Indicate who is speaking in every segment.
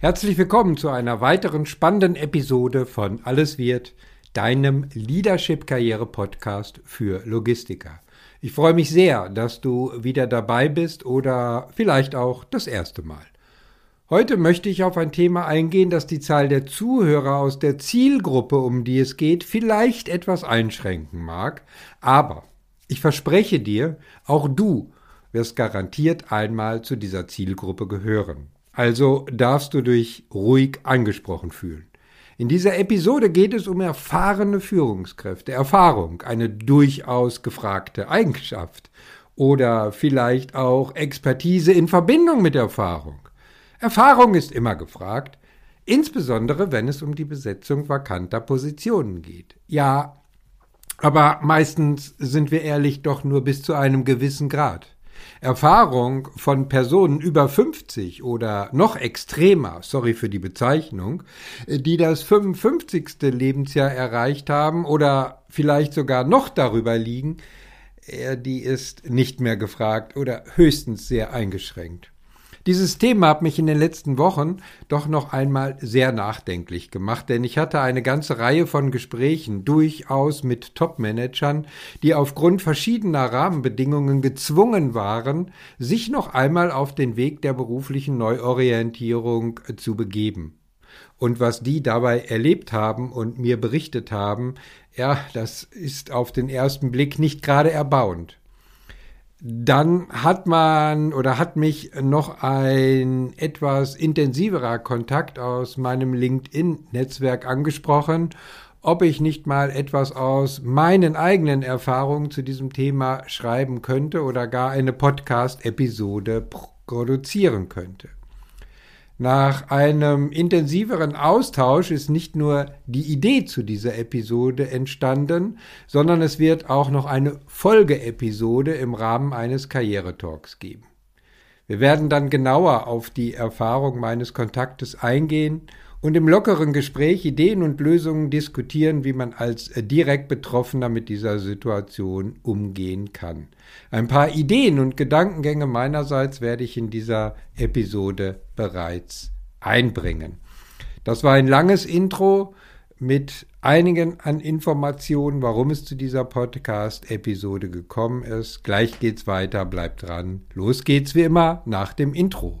Speaker 1: Herzlich willkommen zu einer weiteren spannenden Episode von Alles wird, deinem Leadership-Karriere-Podcast für Logistiker. Ich freue mich sehr, dass du wieder dabei bist oder vielleicht auch das erste Mal. Heute möchte ich auf ein Thema eingehen, das die Zahl der Zuhörer aus der Zielgruppe, um die es geht, vielleicht etwas einschränken mag, aber ich verspreche dir, auch du wirst garantiert einmal zu dieser Zielgruppe gehören. Also darfst du dich ruhig angesprochen fühlen. In dieser Episode geht es um erfahrene Führungskräfte. Erfahrung, eine durchaus gefragte Eigenschaft. Oder vielleicht auch Expertise in Verbindung mit Erfahrung. Erfahrung ist immer gefragt, insbesondere wenn es um die Besetzung vakanter Positionen geht. Ja, aber meistens sind wir ehrlich doch nur bis zu einem gewissen Grad. Erfahrung von Personen über 50 oder noch extremer, sorry für die Bezeichnung, die das 55. Lebensjahr erreicht haben oder vielleicht sogar noch darüber liegen, die ist nicht mehr gefragt oder höchstens sehr eingeschränkt. Dieses Thema hat mich in den letzten Wochen doch noch einmal sehr nachdenklich gemacht, denn ich hatte eine ganze Reihe von Gesprächen durchaus mit Top-Managern, die aufgrund verschiedener Rahmenbedingungen gezwungen waren, sich noch einmal auf den Weg der beruflichen Neuorientierung zu begeben. Und was die dabei erlebt haben und mir berichtet haben, ja, das ist auf den ersten Blick nicht gerade erbauend. Dann hat man oder hat mich noch ein etwas intensiverer Kontakt aus meinem LinkedIn-Netzwerk angesprochen, ob ich nicht mal etwas aus meinen eigenen Erfahrungen zu diesem Thema schreiben könnte oder gar eine Podcast-Episode produzieren könnte. Nach einem intensiveren Austausch ist nicht nur die Idee zu dieser Episode entstanden, sondern es wird auch noch eine Folgeepisode im Rahmen eines Karrieretalks geben. Wir werden dann genauer auf die Erfahrung meines Kontaktes eingehen und im lockeren Gespräch Ideen und Lösungen diskutieren, wie man als direkt Betroffener mit dieser Situation umgehen kann. Ein paar Ideen und Gedankengänge meinerseits werde ich in dieser Episode bereits einbringen. Das war ein langes Intro mit einigen an Informationen, warum es zu dieser Podcast-Episode gekommen ist. Gleich geht's weiter, bleibt dran. Los geht's wie immer nach dem Intro.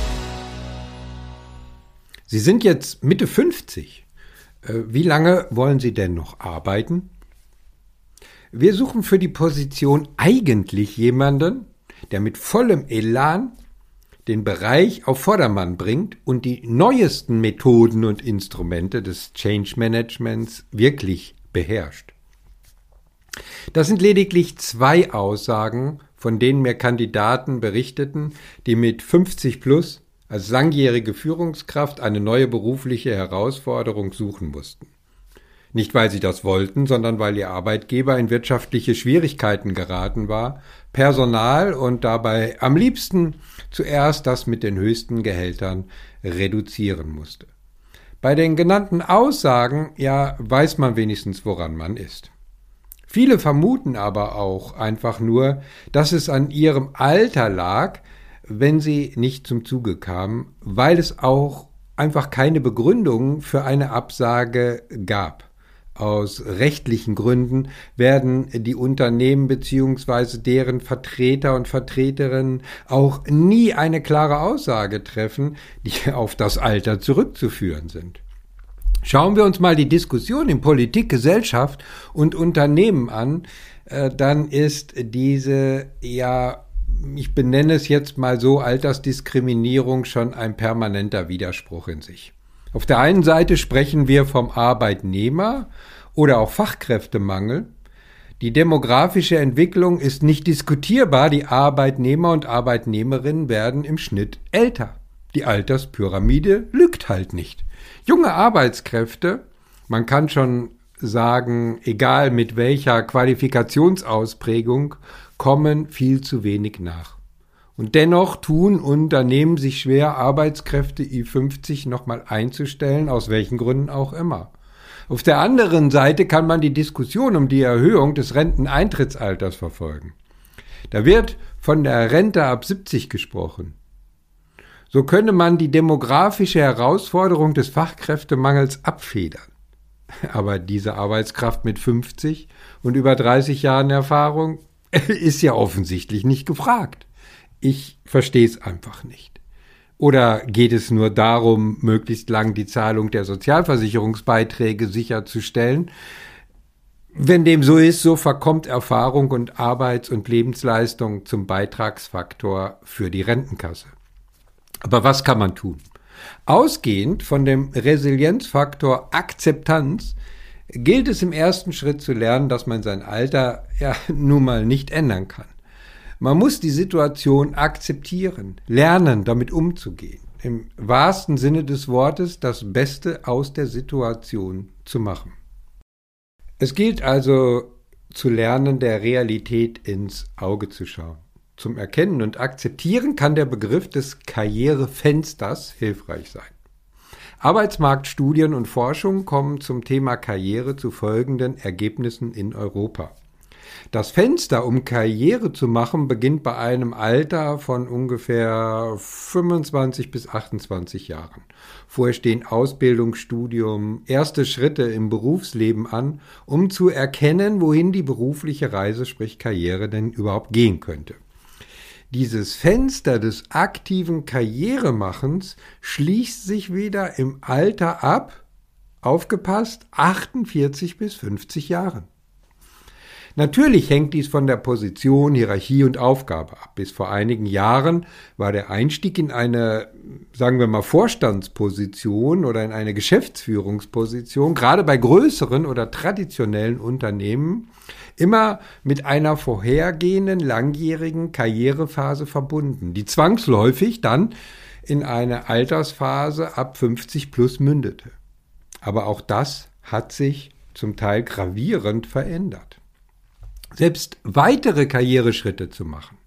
Speaker 1: Sie sind jetzt Mitte 50. Äh, wie lange wollen Sie denn noch arbeiten? Wir suchen für die Position eigentlich jemanden, der mit vollem Elan den Bereich auf Vordermann bringt und die neuesten Methoden und Instrumente des Change Managements wirklich beherrscht. Das sind lediglich zwei Aussagen, von denen mir Kandidaten berichteten, die mit 50 plus als langjährige Führungskraft eine neue berufliche Herausforderung suchen mussten. Nicht weil sie das wollten, sondern weil ihr Arbeitgeber in wirtschaftliche Schwierigkeiten geraten war, Personal und dabei am liebsten zuerst das mit den höchsten Gehältern reduzieren musste. Bei den genannten Aussagen, ja, weiß man wenigstens, woran man ist. Viele vermuten aber auch einfach nur, dass es an ihrem Alter lag, wenn sie nicht zum Zuge kam, weil es auch einfach keine Begründung für eine Absage gab. Aus rechtlichen Gründen werden die Unternehmen bzw. deren Vertreter und Vertreterinnen auch nie eine klare Aussage treffen, die auf das Alter zurückzuführen sind. Schauen wir uns mal die Diskussion in Politik, Gesellschaft und Unternehmen an, äh, dann ist diese ja ich benenne es jetzt mal so, Altersdiskriminierung schon ein permanenter Widerspruch in sich. Auf der einen Seite sprechen wir vom Arbeitnehmer oder auch Fachkräftemangel. Die demografische Entwicklung ist nicht diskutierbar. Die Arbeitnehmer und Arbeitnehmerinnen werden im Schnitt älter. Die Alterspyramide lügt halt nicht. Junge Arbeitskräfte, man kann schon sagen, egal mit welcher Qualifikationsausprägung, kommen viel zu wenig nach. Und dennoch tun Unternehmen sich schwer, Arbeitskräfte I50 nochmal einzustellen, aus welchen Gründen auch immer. Auf der anderen Seite kann man die Diskussion um die Erhöhung des Renteneintrittsalters verfolgen. Da wird von der Rente ab 70 gesprochen. So könne man die demografische Herausforderung des Fachkräftemangels abfedern. Aber diese Arbeitskraft mit 50 und über 30 Jahren Erfahrung ist ja offensichtlich nicht gefragt. Ich verstehe es einfach nicht. Oder geht es nur darum, möglichst lang die Zahlung der Sozialversicherungsbeiträge sicherzustellen? Wenn dem so ist, so verkommt Erfahrung und Arbeits- und Lebensleistung zum Beitragsfaktor für die Rentenkasse. Aber was kann man tun? Ausgehend von dem Resilienzfaktor Akzeptanz gilt es im ersten Schritt zu lernen, dass man sein Alter ja nun mal nicht ändern kann. Man muss die Situation akzeptieren, lernen, damit umzugehen. Im wahrsten Sinne des Wortes das Beste aus der Situation zu machen. Es gilt also zu lernen, der Realität ins Auge zu schauen. Zum Erkennen und Akzeptieren kann der Begriff des Karrierefensters hilfreich sein. Arbeitsmarktstudien und Forschung kommen zum Thema Karriere zu folgenden Ergebnissen in Europa. Das Fenster, um Karriere zu machen, beginnt bei einem Alter von ungefähr 25 bis 28 Jahren. Vorher stehen Ausbildung, Studium, erste Schritte im Berufsleben an, um zu erkennen, wohin die berufliche Reise, sprich Karriere, denn überhaupt gehen könnte. Dieses Fenster des aktiven Karrieremachens schließt sich wieder im Alter ab, aufgepasst, 48 bis 50 Jahren. Natürlich hängt dies von der Position, Hierarchie und Aufgabe ab. Bis vor einigen Jahren war der Einstieg in eine, sagen wir mal, Vorstandsposition oder in eine Geschäftsführungsposition, gerade bei größeren oder traditionellen Unternehmen, immer mit einer vorhergehenden langjährigen Karrierephase verbunden, die zwangsläufig dann in eine Altersphase ab 50 plus mündete. Aber auch das hat sich zum Teil gravierend verändert selbst weitere Karriereschritte zu machen.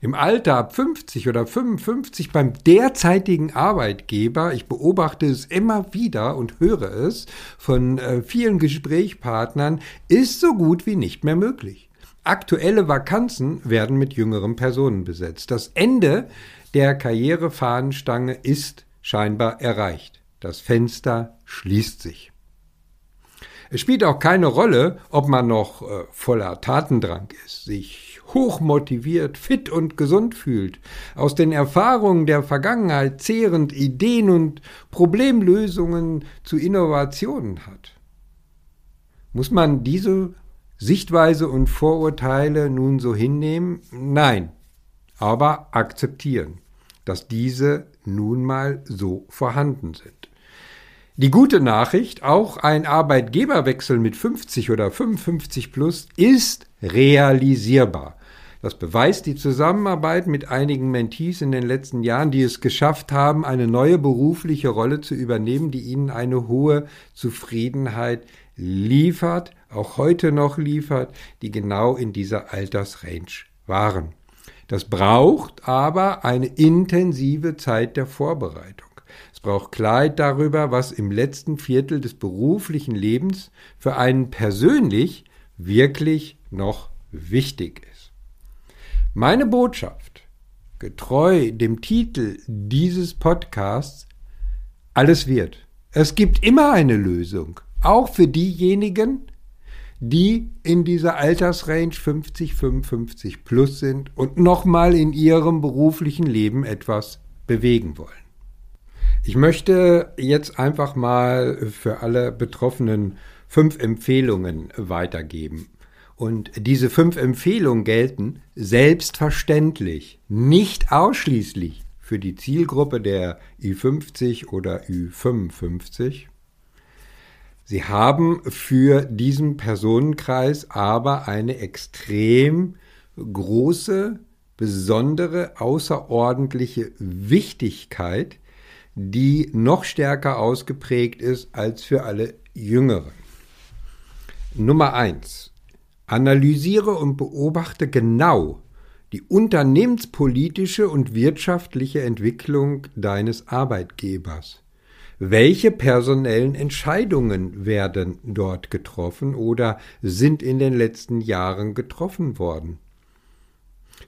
Speaker 1: Im Alter ab 50 oder 55 beim derzeitigen Arbeitgeber, ich beobachte es immer wieder und höre es von äh, vielen Gesprächspartnern, ist so gut wie nicht mehr möglich. Aktuelle Vakanzen werden mit jüngeren Personen besetzt. Das Ende der Karrierefahnenstange ist scheinbar erreicht. Das Fenster schließt sich. Es spielt auch keine Rolle, ob man noch äh, voller Tatendrang ist, sich hochmotiviert, fit und gesund fühlt, aus den Erfahrungen der Vergangenheit zehrend Ideen und Problemlösungen zu Innovationen hat. Muss man diese Sichtweise und Vorurteile nun so hinnehmen? Nein, aber akzeptieren, dass diese nun mal so vorhanden sind. Die gute Nachricht, auch ein Arbeitgeberwechsel mit 50 oder 55 plus ist realisierbar. Das beweist die Zusammenarbeit mit einigen Mentees in den letzten Jahren, die es geschafft haben, eine neue berufliche Rolle zu übernehmen, die ihnen eine hohe Zufriedenheit liefert, auch heute noch liefert, die genau in dieser Altersrange waren. Das braucht aber eine intensive Zeit der Vorbereitung braucht Klarheit darüber, was im letzten Viertel des beruflichen Lebens für einen persönlich wirklich noch wichtig ist. Meine Botschaft, getreu dem Titel dieses Podcasts, alles wird. Es gibt immer eine Lösung, auch für diejenigen, die in dieser Altersrange 50, 55 plus sind und nochmal in ihrem beruflichen Leben etwas bewegen wollen. Ich möchte jetzt einfach mal für alle Betroffenen fünf Empfehlungen weitergeben. Und diese fünf Empfehlungen gelten selbstverständlich nicht ausschließlich für die Zielgruppe der Ü50 oder Ü55. Sie haben für diesen Personenkreis aber eine extrem große, besondere, außerordentliche Wichtigkeit, die noch stärker ausgeprägt ist als für alle Jüngeren. Nummer eins: Analysiere und beobachte genau die unternehmenspolitische und wirtschaftliche Entwicklung deines Arbeitgebers. Welche personellen Entscheidungen werden dort getroffen oder sind in den letzten Jahren getroffen worden?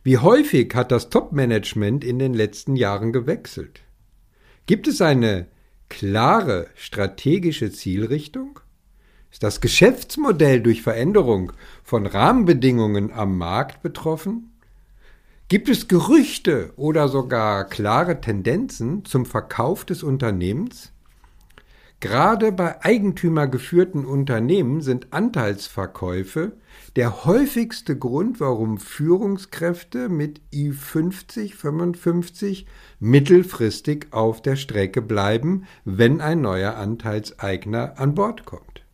Speaker 1: Wie häufig hat das Top-Management in den letzten Jahren gewechselt? Gibt es eine klare strategische Zielrichtung? Ist das Geschäftsmodell durch Veränderung von Rahmenbedingungen am Markt betroffen? Gibt es Gerüchte oder sogar klare Tendenzen zum Verkauf des Unternehmens? Gerade bei eigentümergeführten Unternehmen sind Anteilsverkäufe der häufigste Grund, warum Führungskräfte mit I50, 55 mittelfristig auf der Strecke bleiben, wenn ein neuer Anteilseigner an Bord kommt.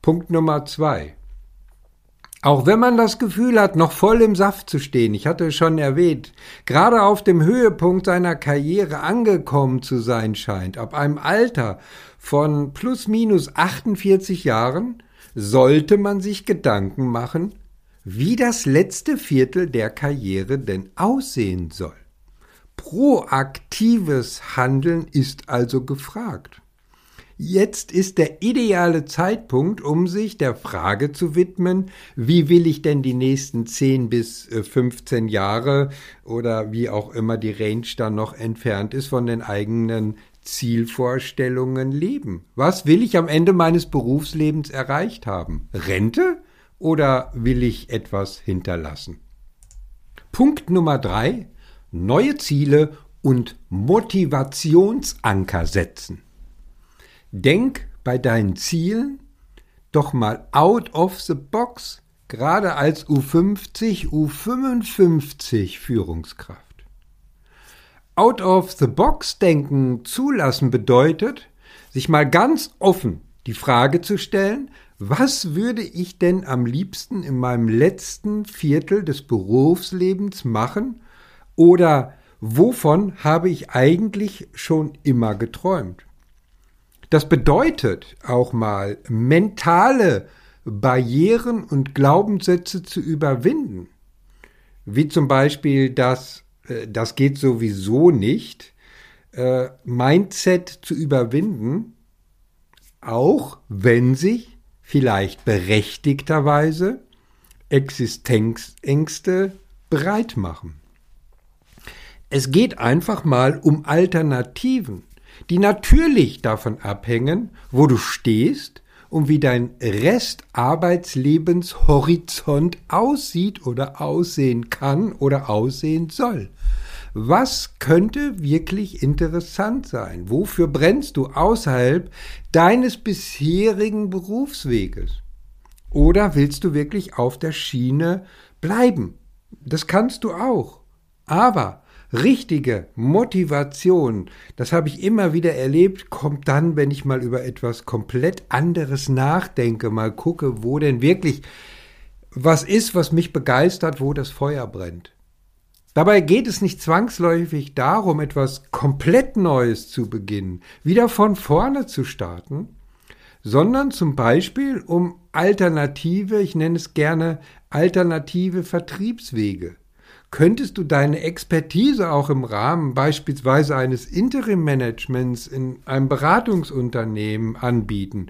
Speaker 1: Punkt Nummer zwei. Auch wenn man das Gefühl hat, noch voll im Saft zu stehen, ich hatte es schon erwähnt, gerade auf dem Höhepunkt seiner Karriere angekommen zu sein scheint, ab einem Alter von plus minus 48 Jahren, sollte man sich Gedanken machen, wie das letzte Viertel der Karriere denn aussehen soll. Proaktives Handeln ist also gefragt. Jetzt ist der ideale Zeitpunkt, um sich der Frage zu widmen, wie will ich denn die nächsten 10 bis 15 äh, Jahre oder wie auch immer die Range dann noch entfernt ist von den eigenen Zielvorstellungen leben. Was will ich am Ende meines Berufslebens erreicht haben? Rente oder will ich etwas hinterlassen? Punkt Nummer drei: Neue Ziele und Motivationsanker setzen. Denk bei deinen Zielen doch mal out of the box, gerade als U50, U55 Führungskraft. Out of the box denken zulassen bedeutet, sich mal ganz offen die Frage zu stellen, was würde ich denn am liebsten in meinem letzten Viertel des Berufslebens machen oder wovon habe ich eigentlich schon immer geträumt? Das bedeutet auch mal mentale Barrieren und Glaubenssätze zu überwinden. Wie zum Beispiel das, äh, das geht sowieso nicht, äh, Mindset zu überwinden, auch wenn sich vielleicht berechtigterweise Existenzängste breit machen. Es geht einfach mal um Alternativen die natürlich davon abhängen, wo du stehst und wie dein Restarbeitslebenshorizont aussieht oder aussehen kann oder aussehen soll. Was könnte wirklich interessant sein? Wofür brennst du außerhalb deines bisherigen Berufsweges? Oder willst du wirklich auf der Schiene bleiben? Das kannst du auch. Aber richtige Motivation, das habe ich immer wieder erlebt, kommt dann, wenn ich mal über etwas komplett anderes nachdenke, mal gucke, wo denn wirklich was ist, was mich begeistert, wo das Feuer brennt. Dabei geht es nicht zwangsläufig darum, etwas komplett Neues zu beginnen, wieder von vorne zu starten, sondern zum Beispiel um alternative, ich nenne es gerne alternative Vertriebswege Könntest du deine Expertise auch im Rahmen beispielsweise eines Interim-Managements in einem Beratungsunternehmen anbieten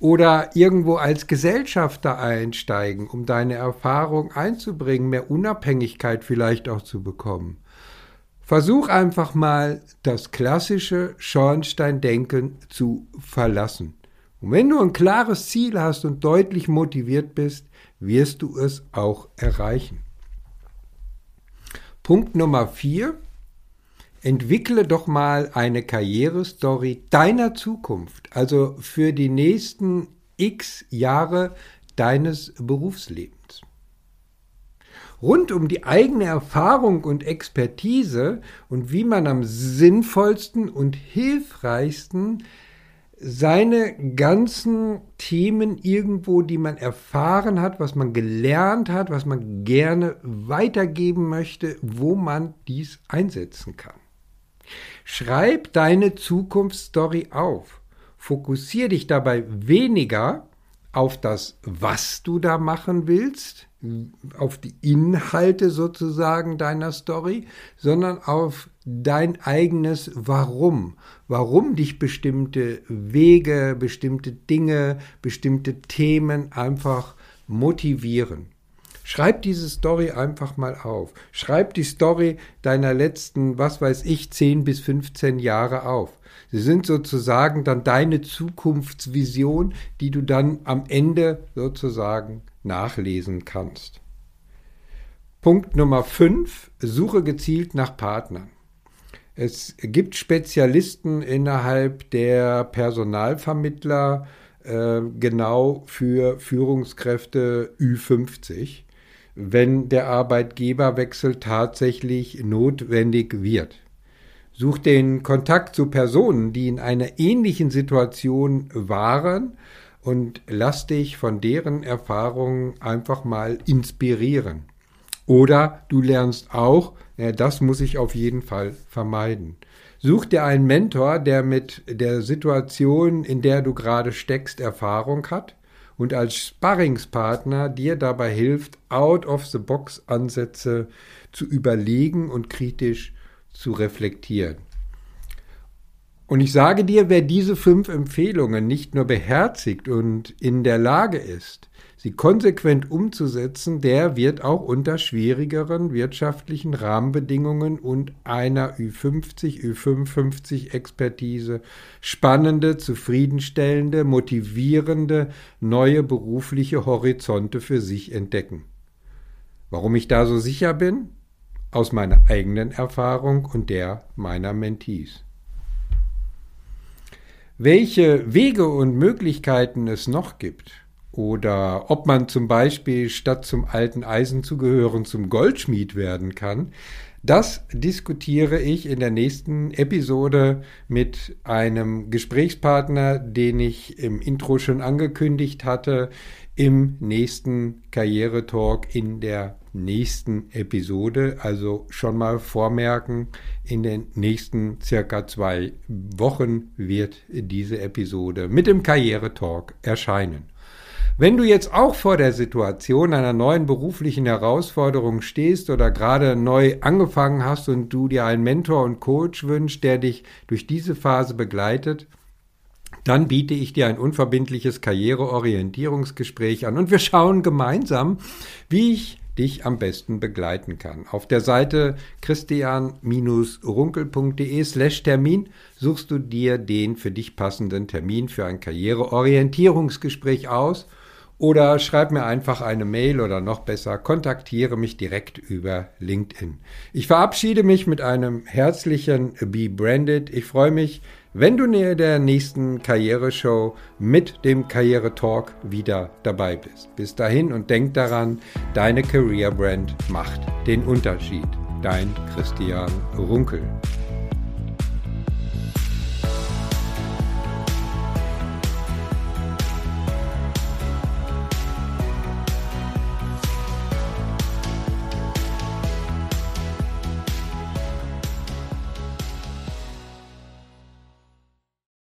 Speaker 1: oder irgendwo als Gesellschafter einsteigen, um deine Erfahrung einzubringen, mehr Unabhängigkeit vielleicht auch zu bekommen? Versuch einfach mal das klassische Schornsteindenken zu verlassen. Und wenn du ein klares Ziel hast und deutlich motiviert bist, wirst du es auch erreichen. Punkt Nummer vier. Entwickle doch mal eine Karrierestory deiner Zukunft, also für die nächsten x Jahre deines Berufslebens. Rund um die eigene Erfahrung und Expertise und wie man am sinnvollsten und hilfreichsten seine ganzen Themen irgendwo, die man erfahren hat, was man gelernt hat, was man gerne weitergeben möchte, wo man dies einsetzen kann. Schreib deine Zukunftsstory auf. Fokussier dich dabei weniger auf das, was du da machen willst, auf die Inhalte sozusagen deiner Story, sondern auf dein eigenes Warum. Warum dich bestimmte Wege, bestimmte Dinge, bestimmte Themen einfach motivieren. Schreib diese Story einfach mal auf. Schreib die Story deiner letzten, was weiß ich, 10 bis 15 Jahre auf. Sie sind sozusagen dann deine Zukunftsvision, die du dann am Ende sozusagen nachlesen kannst. Punkt Nummer 5. Suche gezielt nach Partnern. Es gibt Spezialisten innerhalb der Personalvermittler äh, genau für Führungskräfte Ü50 wenn der Arbeitgeberwechsel tatsächlich notwendig wird. Such den Kontakt zu Personen, die in einer ähnlichen Situation waren und lass dich von deren Erfahrungen einfach mal inspirieren. Oder du lernst auch, das muss ich auf jeden Fall vermeiden. Such dir einen Mentor, der mit der Situation, in der du gerade steckst, Erfahrung hat und als Sparringspartner dir dabei hilft, Out-of-the-Box-Ansätze zu überlegen und kritisch zu reflektieren. Und ich sage dir, wer diese fünf Empfehlungen nicht nur beherzigt und in der Lage ist, sie konsequent umzusetzen, der wird auch unter schwierigeren wirtschaftlichen Rahmenbedingungen und einer Ü50, Ü55 Expertise spannende, zufriedenstellende, motivierende, neue berufliche Horizonte für sich entdecken. Warum ich da so sicher bin? Aus meiner eigenen Erfahrung und der meiner Mentees. Welche Wege und Möglichkeiten es noch gibt oder ob man zum Beispiel statt zum alten Eisen zu gehören zum Goldschmied werden kann, das diskutiere ich in der nächsten Episode mit einem Gesprächspartner, den ich im Intro schon angekündigt hatte, im nächsten Karrieretalk in der nächsten Episode. Also schon mal vormerken, in den nächsten circa zwei Wochen wird diese Episode mit dem Karrieretalk erscheinen. Wenn du jetzt auch vor der Situation einer neuen beruflichen Herausforderung stehst oder gerade neu angefangen hast und du dir einen Mentor und Coach wünschst, der dich durch diese Phase begleitet, dann biete ich dir ein unverbindliches Karriereorientierungsgespräch an und wir schauen gemeinsam, wie ich dich am besten begleiten kann. Auf der Seite christian-runkel.de slash Termin suchst du dir den für dich passenden Termin für ein Karriereorientierungsgespräch aus oder schreib mir einfach eine Mail oder noch besser, kontaktiere mich direkt über LinkedIn. Ich verabschiede mich mit einem herzlichen Be Branded. Ich freue mich, wenn du näher der nächsten Karriereshow mit dem Karriere Talk wieder dabei bist. Bis dahin und denk daran, deine Career Brand macht den Unterschied. Dein Christian Runkel.